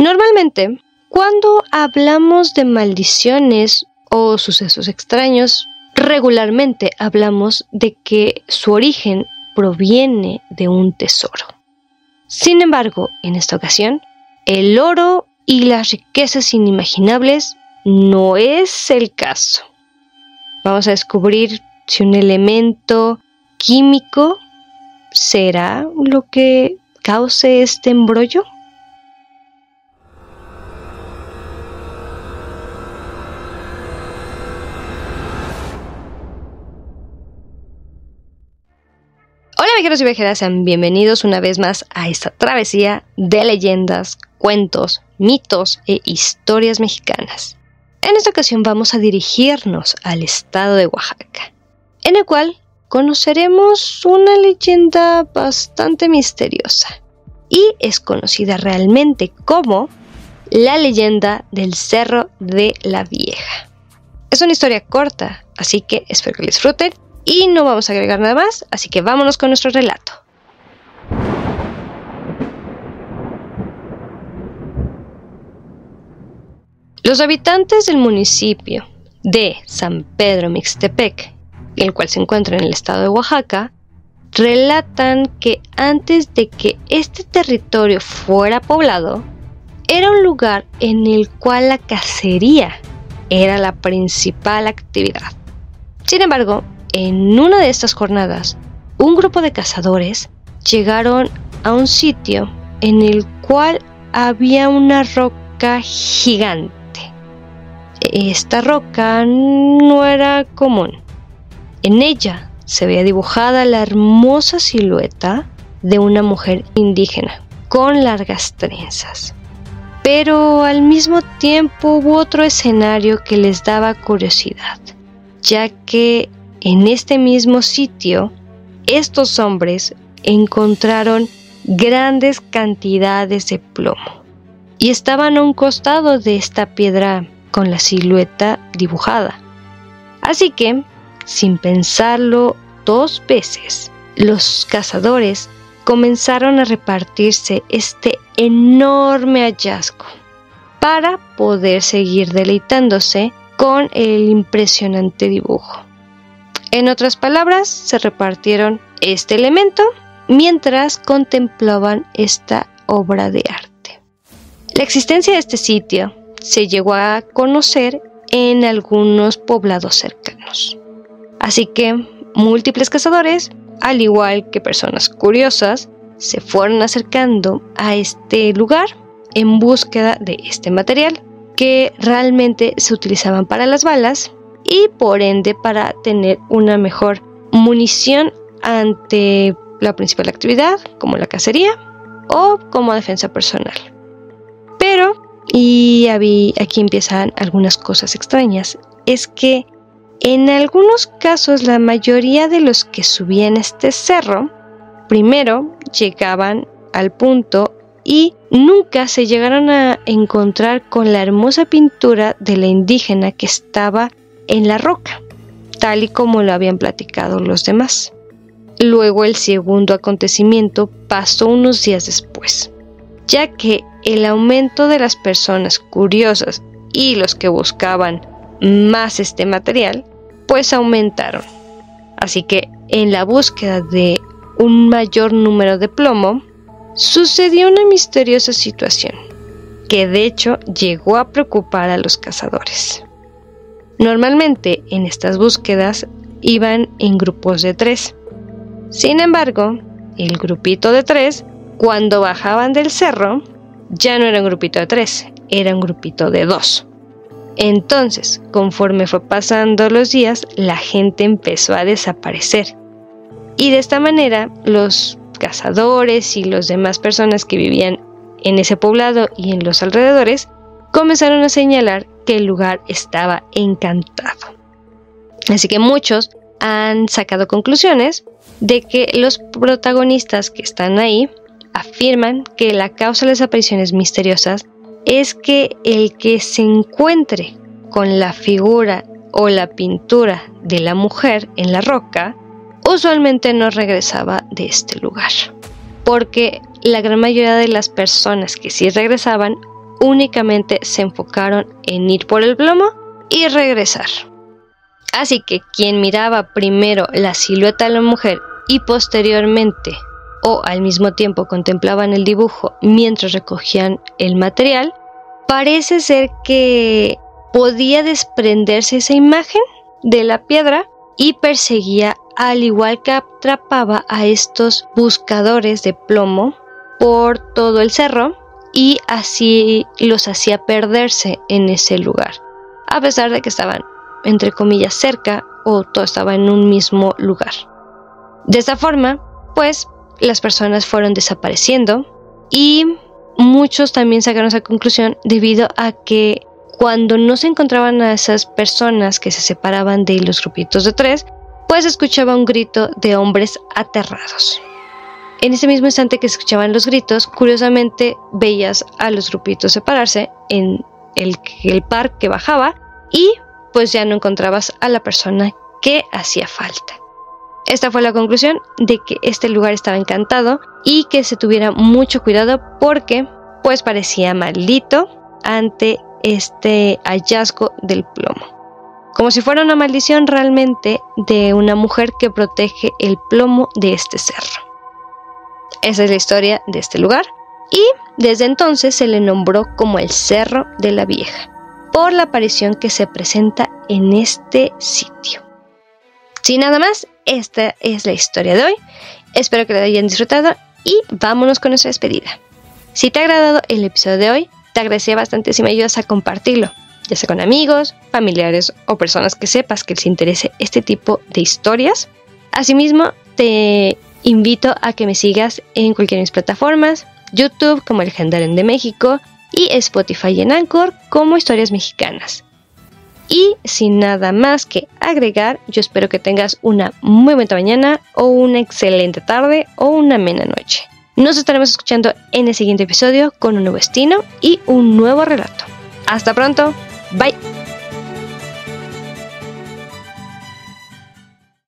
Normalmente, cuando hablamos de maldiciones o sucesos extraños, regularmente hablamos de que su origen proviene de un tesoro. Sin embargo, en esta ocasión, el oro y las riquezas inimaginables no es el caso. Vamos a descubrir si un elemento químico será lo que cause este embrollo. Viajeros y viajeras, sean bienvenidos una vez más a esta travesía de leyendas, cuentos, mitos e historias mexicanas. En esta ocasión vamos a dirigirnos al estado de Oaxaca, en el cual conoceremos una leyenda bastante misteriosa y es conocida realmente como la leyenda del Cerro de la Vieja. Es una historia corta, así que espero que disfruten y no vamos a agregar nada más, así que vámonos con nuestro relato. Los habitantes del municipio de San Pedro Mixtepec, el cual se encuentra en el estado de Oaxaca, relatan que antes de que este territorio fuera poblado, era un lugar en el cual la cacería era la principal actividad. Sin embargo, en una de estas jornadas, un grupo de cazadores llegaron a un sitio en el cual había una roca gigante. Esta roca no era común. En ella se veía dibujada la hermosa silueta de una mujer indígena con largas trenzas. Pero al mismo tiempo hubo otro escenario que les daba curiosidad, ya que en este mismo sitio, estos hombres encontraron grandes cantidades de plomo y estaban a un costado de esta piedra con la silueta dibujada. Así que, sin pensarlo dos veces, los cazadores comenzaron a repartirse este enorme hallazgo para poder seguir deleitándose con el impresionante dibujo. En otras palabras, se repartieron este elemento mientras contemplaban esta obra de arte. La existencia de este sitio se llegó a conocer en algunos poblados cercanos. Así que múltiples cazadores, al igual que personas curiosas, se fueron acercando a este lugar en búsqueda de este material que realmente se utilizaban para las balas y por ende para tener una mejor munición ante la principal actividad como la cacería o como defensa personal. Pero, y aquí empiezan algunas cosas extrañas, es que en algunos casos la mayoría de los que subían este cerro, primero llegaban al punto y nunca se llegaron a encontrar con la hermosa pintura de la indígena que estaba en la roca, tal y como lo habían platicado los demás. Luego el segundo acontecimiento pasó unos días después, ya que el aumento de las personas curiosas y los que buscaban más este material, pues aumentaron. Así que en la búsqueda de un mayor número de plomo, sucedió una misteriosa situación, que de hecho llegó a preocupar a los cazadores. Normalmente en estas búsquedas iban en grupos de tres. Sin embargo, el grupito de tres, cuando bajaban del cerro, ya no era un grupito de tres, era un grupito de dos. Entonces, conforme fue pasando los días, la gente empezó a desaparecer. Y de esta manera, los cazadores y las demás personas que vivían en ese poblado y en los alrededores comenzaron a señalar el lugar estaba encantado. Así que muchos han sacado conclusiones de que los protagonistas que están ahí afirman que la causa de las apariciones misteriosas es que el que se encuentre con la figura o la pintura de la mujer en la roca usualmente no regresaba de este lugar porque la gran mayoría de las personas que sí regresaban únicamente se enfocaron en ir por el plomo y regresar. Así que quien miraba primero la silueta de la mujer y posteriormente o al mismo tiempo contemplaban el dibujo mientras recogían el material, parece ser que podía desprenderse esa imagen de la piedra y perseguía al igual que atrapaba a estos buscadores de plomo por todo el cerro y así los hacía perderse en ese lugar, a pesar de que estaban entre comillas cerca o todo estaba en un mismo lugar. De esta forma, pues las personas fueron desapareciendo y muchos también sacaron esa conclusión debido a que cuando no se encontraban a esas personas que se separaban de los grupitos de tres, pues escuchaba un grito de hombres aterrados. En ese mismo instante que escuchaban los gritos, curiosamente veías a los grupitos separarse en el, el par que bajaba y pues ya no encontrabas a la persona que hacía falta. Esta fue la conclusión de que este lugar estaba encantado y que se tuviera mucho cuidado porque pues parecía maldito ante este hallazgo del plomo. Como si fuera una maldición realmente de una mujer que protege el plomo de este cerro. Esa es la historia de este lugar y desde entonces se le nombró como el Cerro de la Vieja por la aparición que se presenta en este sitio. Sin nada más, esta es la historia de hoy. Espero que la hayan disfrutado y vámonos con nuestra despedida. Si te ha agradado el episodio de hoy, te agradecería bastante si me ayudas a compartirlo, ya sea con amigos, familiares o personas que sepas que les interese este tipo de historias. Asimismo, te invito a que me sigas en cualquiera de mis plataformas, YouTube como El Gendaren de México, y Spotify en Anchor como Historias Mexicanas. Y sin nada más que agregar, yo espero que tengas una muy buena mañana o una excelente tarde o una amena noche. Nos estaremos escuchando en el siguiente episodio con un nuevo destino y un nuevo relato. Hasta pronto, bye.